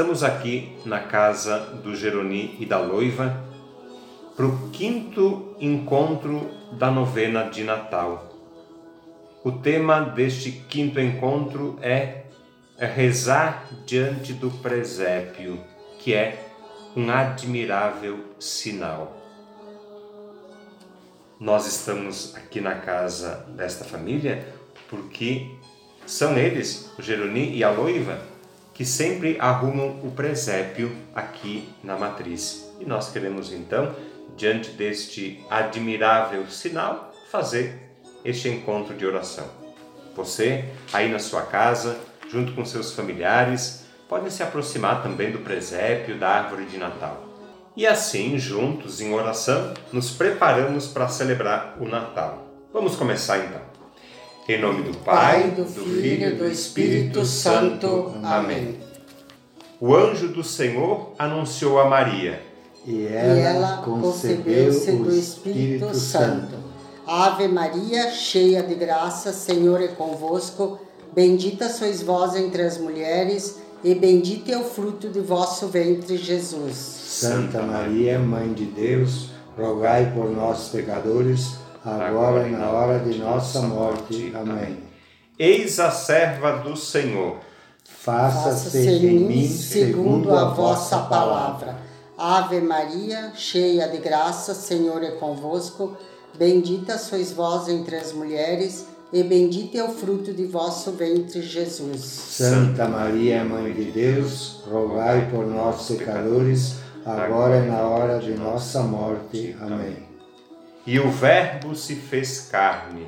Estamos aqui na casa do Geroni e da Loiva para o quinto encontro da novena de Natal. O tema deste quinto encontro é rezar diante do presépio, que é um admirável sinal. Nós estamos aqui na casa desta família porque são eles, o Geroni e a Loiva, que sempre arrumam o presépio aqui na matriz. E nós queremos então, diante deste admirável sinal, fazer este encontro de oração. Você, aí na sua casa, junto com seus familiares, podem se aproximar também do presépio, da árvore de Natal. E assim, juntos em oração, nos preparamos para celebrar o Natal. Vamos começar então. Em nome do Pai, do Filho e do Espírito Santo. Amém. O anjo do Senhor anunciou a Maria. E ela, e ela concebeu-se do Espírito Santo. Ave Maria, cheia de graça, Senhor é convosco. Bendita sois vós entre as mulheres, e bendito é o fruto de vosso ventre, Jesus. Santa Maria, Mãe de Deus, rogai por nós, pecadores agora e na hora de nossa morte. Amém. Eis a serva do Senhor. Faça-se em mim segundo a vossa palavra. Ave Maria, cheia de graça, Senhor é convosco. Bendita sois vós entre as mulheres, e bendito é o fruto de vosso ventre, Jesus. Santa Maria, Mãe de Deus, rogai por nós, pecadores, agora e na hora de nossa morte. Amém. E o Verbo se fez carne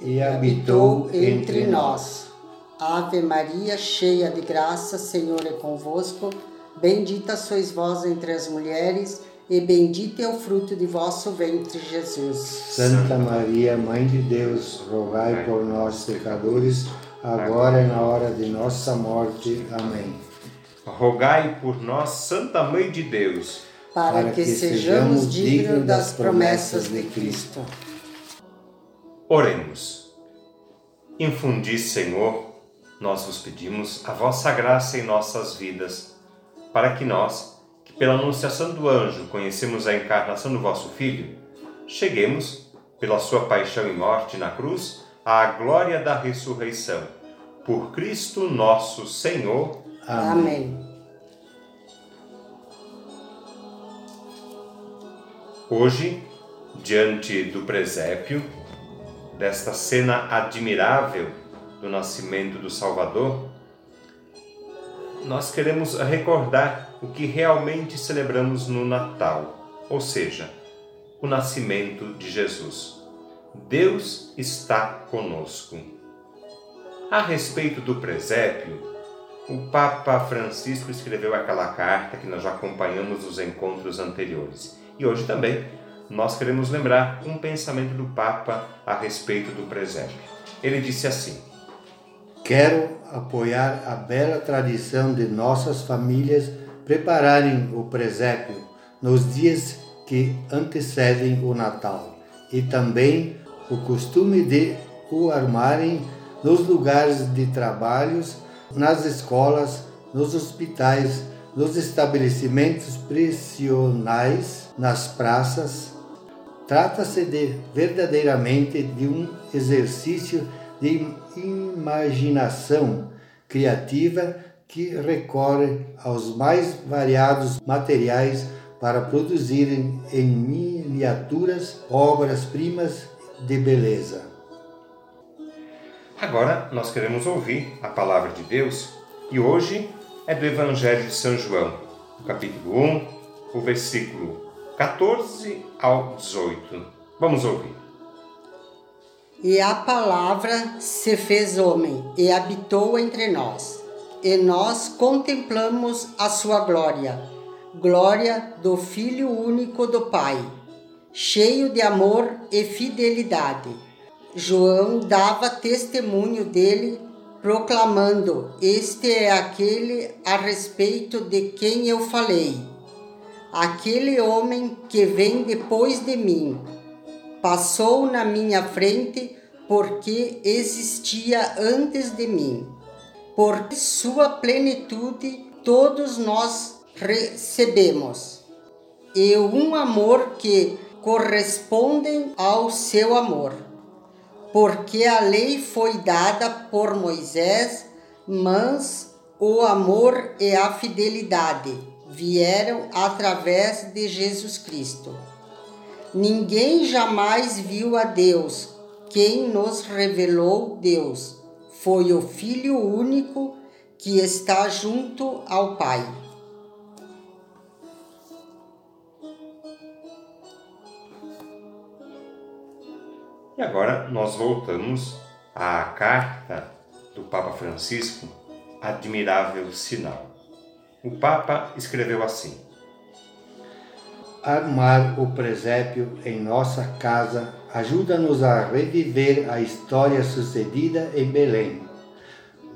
e habitou entre nós. Ave Maria, cheia de graça, Senhor é convosco. Bendita sois vós entre as mulheres, e bendito é o fruto de vosso ventre, Jesus. Santa Maria, Mãe de Deus, rogai por nós, pecadores, agora e na hora de nossa morte. Amém. Rogai por nós, Santa Mãe de Deus para que sejamos dignos das promessas de Cristo. Oremos. Infundi, Senhor, nós vos pedimos a vossa graça em nossas vidas, para que nós, que pela anunciação do anjo conhecemos a encarnação do vosso Filho, cheguemos, pela sua paixão e morte na cruz, à glória da ressurreição. Por Cristo nosso Senhor. Amém. Amém. Hoje, diante do presépio, desta cena admirável do nascimento do Salvador, nós queremos recordar o que realmente celebramos no Natal, ou seja, o nascimento de Jesus. Deus está conosco. A respeito do presépio, o Papa Francisco escreveu aquela carta que nós já acompanhamos nos encontros anteriores. E hoje também nós queremos lembrar um pensamento do Papa a respeito do presépio. Ele disse assim: Quero apoiar a bela tradição de nossas famílias prepararem o presépio nos dias que antecedem o Natal e também o costume de o armarem nos lugares de trabalhos, nas escolas, nos hospitais, nos estabelecimentos prisionais nas praças, trata-se de verdadeiramente de um exercício de imaginação criativa que recorre aos mais variados materiais para produzirem em miniaturas obras-primas de beleza. Agora nós queremos ouvir a palavra de Deus E hoje é do Evangelho de São João, capítulo 1, o versículo 14 ao 18. Vamos ouvir. E a palavra se fez homem e habitou entre nós, e nós contemplamos a sua glória, glória do Filho único do Pai, cheio de amor e fidelidade. João dava testemunho dele, proclamando: Este é aquele a respeito de quem eu falei. Aquele homem que vem depois de mim passou na minha frente porque existia antes de mim. Por sua plenitude todos nós recebemos, e um amor que corresponde ao seu amor. Porque a lei foi dada por Moisés, mas o amor e a fidelidade vieram através de Jesus Cristo. Ninguém jamais viu a Deus. Quem nos revelou Deus foi o Filho único que está junto ao Pai. E agora nós voltamos à carta do Papa Francisco, Admirável Sinal. O Papa escreveu assim: armar o presépio em nossa casa ajuda-nos a reviver a história sucedida em Belém.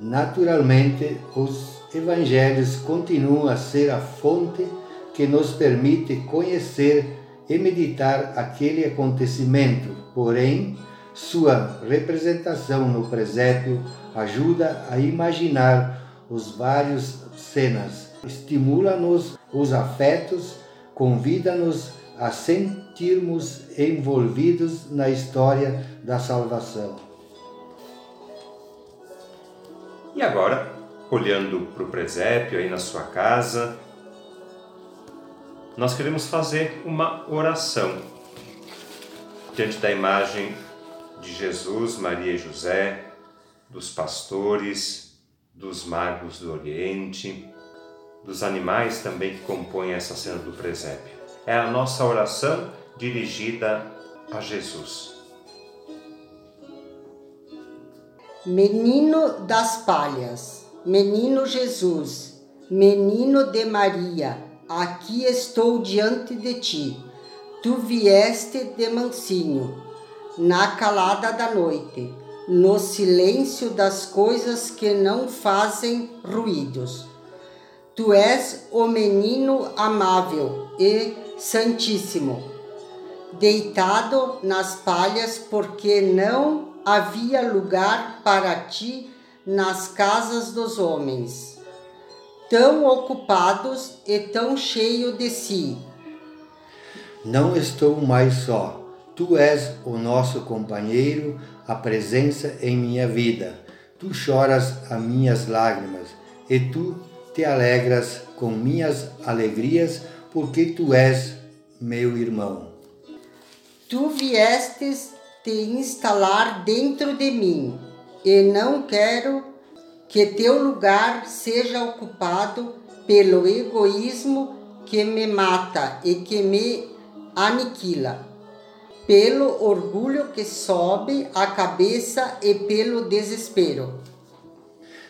Naturalmente, os evangelhos continuam a ser a fonte que nos permite conhecer e meditar aquele acontecimento, porém, sua representação no presépio ajuda a imaginar os vários cenas, estimula-nos os afetos convida-nos a sentirmos envolvidos na história da salvação. E agora, olhando para o presépio aí na sua casa, nós queremos fazer uma oração diante da imagem de Jesus, Maria e José, dos pastores, dos magos do Oriente, dos animais também que compõem essa cena do presépio. É a nossa oração dirigida a Jesus. Menino das palhas, menino Jesus, menino de Maria, aqui estou diante de ti. Tu vieste de mansinho, na calada da noite, no silêncio das coisas que não fazem ruídos Tu és o menino amável e santíssimo, deitado nas palhas, porque não havia lugar para ti nas casas dos homens, tão ocupados e tão cheios de si. Não estou mais só. Tu és o nosso companheiro, a presença em minha vida. Tu choras as minhas lágrimas e tu te alegras com minhas alegrias, porque tu és meu irmão. Tu viestes te instalar dentro de mim, e não quero que teu lugar seja ocupado pelo egoísmo que me mata e que me aniquila, pelo orgulho que sobe a cabeça e pelo desespero.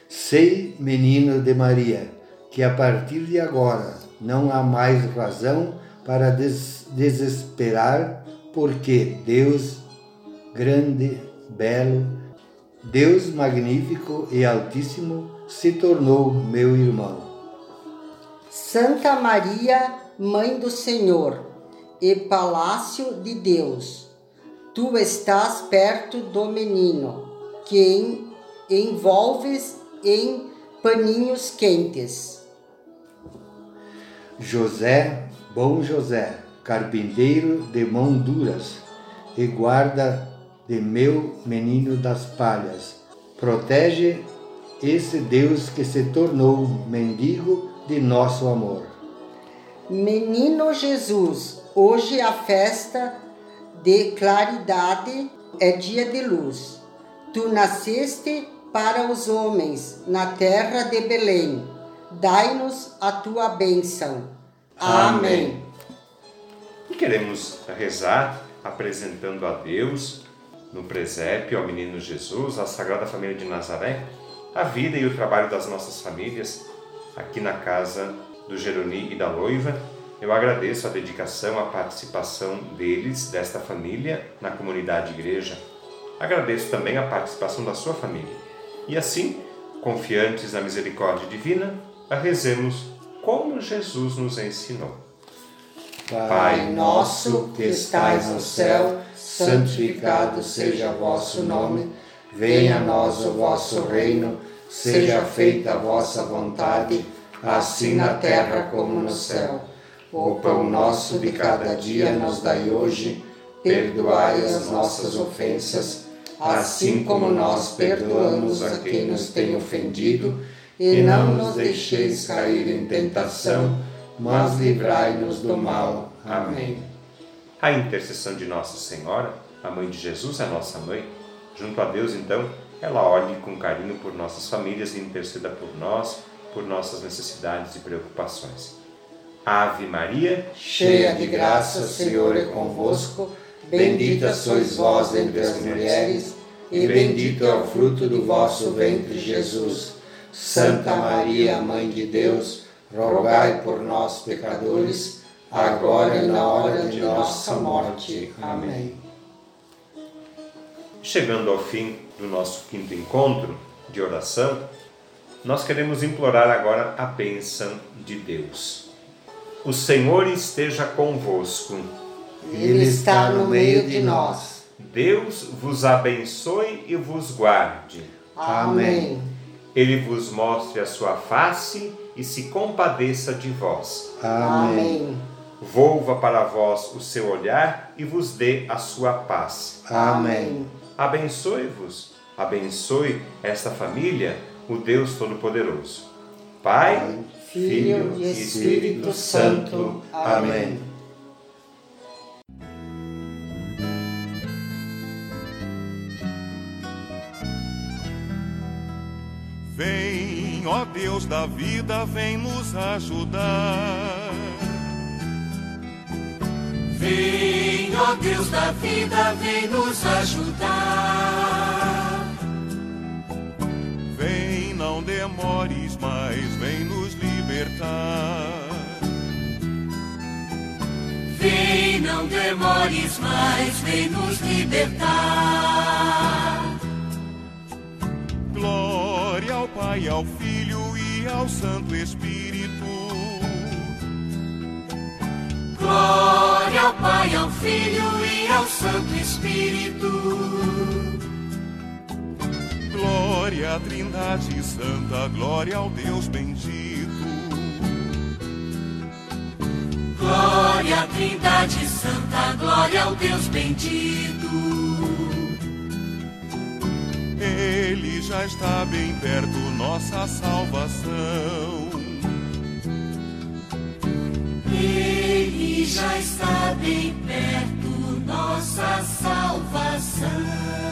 Sei, menino de Maria, que a partir de agora não há mais razão para des desesperar, porque Deus grande, belo, Deus magnífico e altíssimo se tornou meu irmão. Santa Maria, Mãe do Senhor e Palácio de Deus, tu estás perto do menino, que envolves em paninhos quentes. José, bom José, carpinteiro de mão duras, e guarda de meu menino das palhas, protege esse Deus que se tornou mendigo de nosso amor. Menino Jesus, hoje a festa de claridade é dia de luz. Tu nasceste para os homens na terra de Belém. Dai-nos a tua bênção. Amém. E queremos rezar apresentando a Deus, no presépio, ao menino Jesus, à Sagrada Família de Nazaré, a vida e o trabalho das nossas famílias, aqui na casa do Jeroni e da Loiva. Eu agradeço a dedicação, a participação deles, desta família, na comunidade igreja. Agradeço também a participação da sua família. E assim, confiantes na misericórdia divina, rezemos como Jesus nos ensinou. Pai nosso que estais no céu, santificado seja o vosso nome. Venha a nós o vosso reino. Seja feita a vossa vontade, assim na terra como no céu. O pão nosso de cada dia nos dai hoje. Perdoai as nossas ofensas, assim como nós perdoamos a quem nos tem ofendido. E não nos deixeis cair em tentação mas livrai-nos do mal. Amém. A intercessão de Nossa Senhora, a mãe de Jesus, é nossa mãe. Junto a Deus, então, ela olhe com carinho por nossas famílias e interceda por nós, por nossas necessidades e preocupações. Ave Maria, cheia de graça, o Senhor é convosco. Bendita sois vós entre as mulheres, e bendito é o fruto do vosso ventre, Jesus. Santa Maria, Mãe de Deus, rogai por nós, pecadores, agora e na hora de nossa morte. Amém. Chegando ao fim do nosso quinto encontro de oração, nós queremos implorar agora a bênção de Deus. O Senhor esteja convosco. Ele está no meio de nós. Deus vos abençoe e vos guarde. Amém. Ele vos mostre a sua face e se compadeça de vós. Amém. Volva para vós o seu olhar e vos dê a sua paz. Amém. Abençoe-vos, abençoe esta família, o Deus Todo-Poderoso. Pai, Filho e Espírito Santo. Amém. Vem, ó Deus da vida, vem nos ajudar. Vem, ó Deus da vida, vem nos ajudar. Vem, não demores mais, vem nos libertar. Vem, não demores mais, vem nos libertar. Glória ao Pai, ao Filho e ao Santo Espírito. Glória ao Pai, ao Filho e ao Santo Espírito. Glória à Trindade Santa, glória ao Deus bendito. Glória à Trindade Santa, glória ao Deus bendito. Ele já está bem perto, nossa salvação. Ele já está bem perto, nossa salvação.